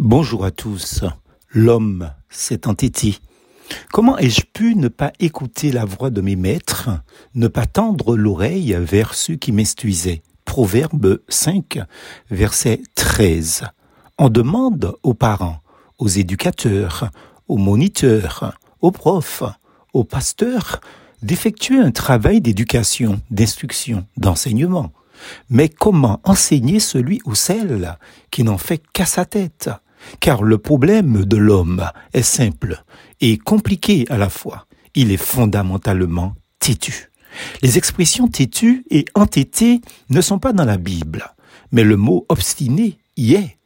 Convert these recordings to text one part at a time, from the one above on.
Bonjour à tous. L'homme s'est entêté. Comment ai-je pu ne pas écouter la voix de mes maîtres, ne pas tendre l'oreille vers ceux qui m'instruisaient? Proverbe 5, verset 13. On demande aux parents, aux éducateurs, aux moniteurs, aux profs, aux pasteurs d'effectuer un travail d'éducation, d'instruction, d'enseignement. Mais comment enseigner celui ou celle qui n'en fait qu'à sa tête? Car le problème de l'homme est simple et compliqué à la fois. Il est fondamentalement têtu. Les expressions têtu et entêté ne sont pas dans la Bible, mais le mot obstiné y est.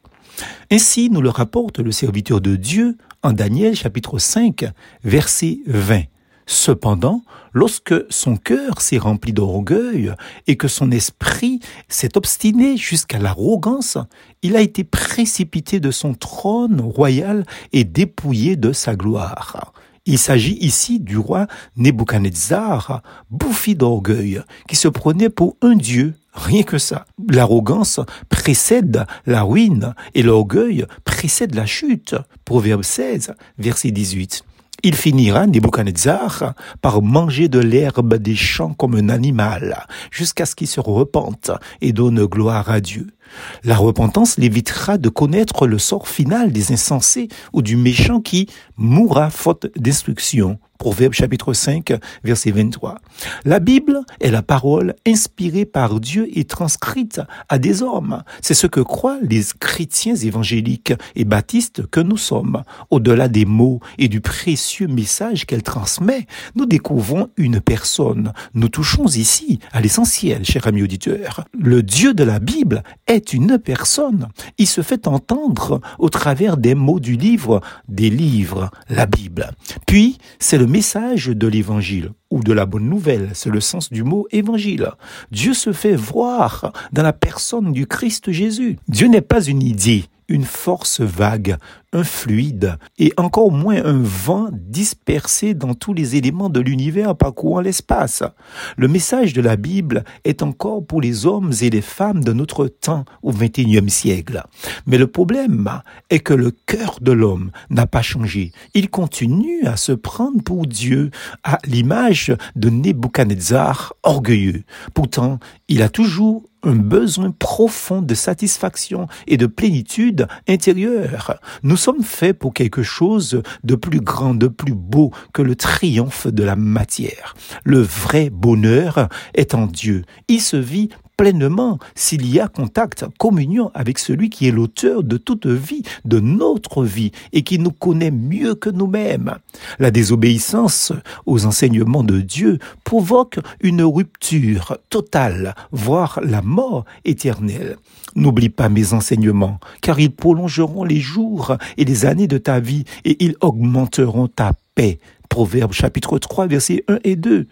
Ainsi nous le rapporte le serviteur de Dieu en Daniel chapitre 5 verset 20. Cependant, lorsque son cœur s'est rempli d'orgueil et que son esprit s'est obstiné jusqu'à l'arrogance, il a été précipité de son trône royal et dépouillé de sa gloire. Il s'agit ici du roi Nebuchadnezzar, bouffi d'orgueil, qui se prenait pour un dieu Rien que ça. L'arrogance précède la ruine et l'orgueil précède la chute. Proverbe 16, verset 18. Il finira, Nebuchadnezzar, par manger de l'herbe des champs comme un animal, jusqu'à ce qu'il se repente et donne gloire à Dieu. La repentance l'évitera de connaître le sort final des insensés ou du méchant qui mourra faute d'instruction. Proverbe chapitre 5, verset 23. La Bible est la parole inspirée par Dieu et transcrite à des hommes. C'est ce que croient les chrétiens évangéliques et baptistes que nous sommes. Au-delà des mots et du précieux message qu'elle transmet, nous découvrons une personne. Nous touchons ici à l'essentiel, cher ami auditeur. Le Dieu de la Bible est une personne. Il se fait entendre au travers des mots du livre, des livres, la Bible. Puis, c'est le message de l'évangile ou de la bonne nouvelle, c'est le sens du mot évangile. Dieu se fait voir dans la personne du Christ Jésus. Dieu n'est pas une idée, une force vague, un fluide, et encore moins un vent dispersé dans tous les éléments de l'univers parcourant l'espace. Le message de la Bible est encore pour les hommes et les femmes de notre temps au XXIe siècle. Mais le problème est que le cœur de l'homme n'a pas changé. Il continue à se prendre pour Dieu à l'image de Nebuchadnezzar orgueilleux. Pourtant, il a toujours un besoin profond de satisfaction et de plénitude intérieure. Nous sommes faits pour quelque chose de plus grand, de plus beau que le triomphe de la matière. Le vrai bonheur est en Dieu. Il se vit pleinement s'il y a contact, communion avec celui qui est l'auteur de toute vie, de notre vie, et qui nous connaît mieux que nous-mêmes. La désobéissance aux enseignements de Dieu provoque une rupture totale, voire la mort éternelle. N'oublie pas mes enseignements, car ils prolongeront les jours et les années de ta vie, et ils augmenteront ta paix. Proverbe chapitre 3 versets 1 et 2.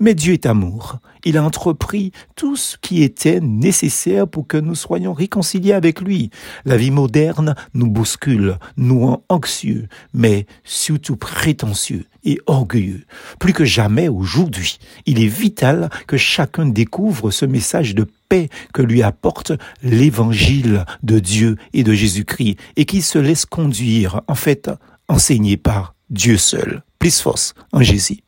Mais Dieu est amour. Il a entrepris tout ce qui était nécessaire pour que nous soyons réconciliés avec lui. La vie moderne nous bouscule, nous rend anxieux, mais surtout prétentieux et orgueilleux. Plus que jamais aujourd'hui, il est vital que chacun découvre ce message de paix que lui apporte l'évangile de Dieu et de Jésus-Christ et qu'il se laisse conduire, en fait, enseigné par Dieu seul. Plus force en Jésus.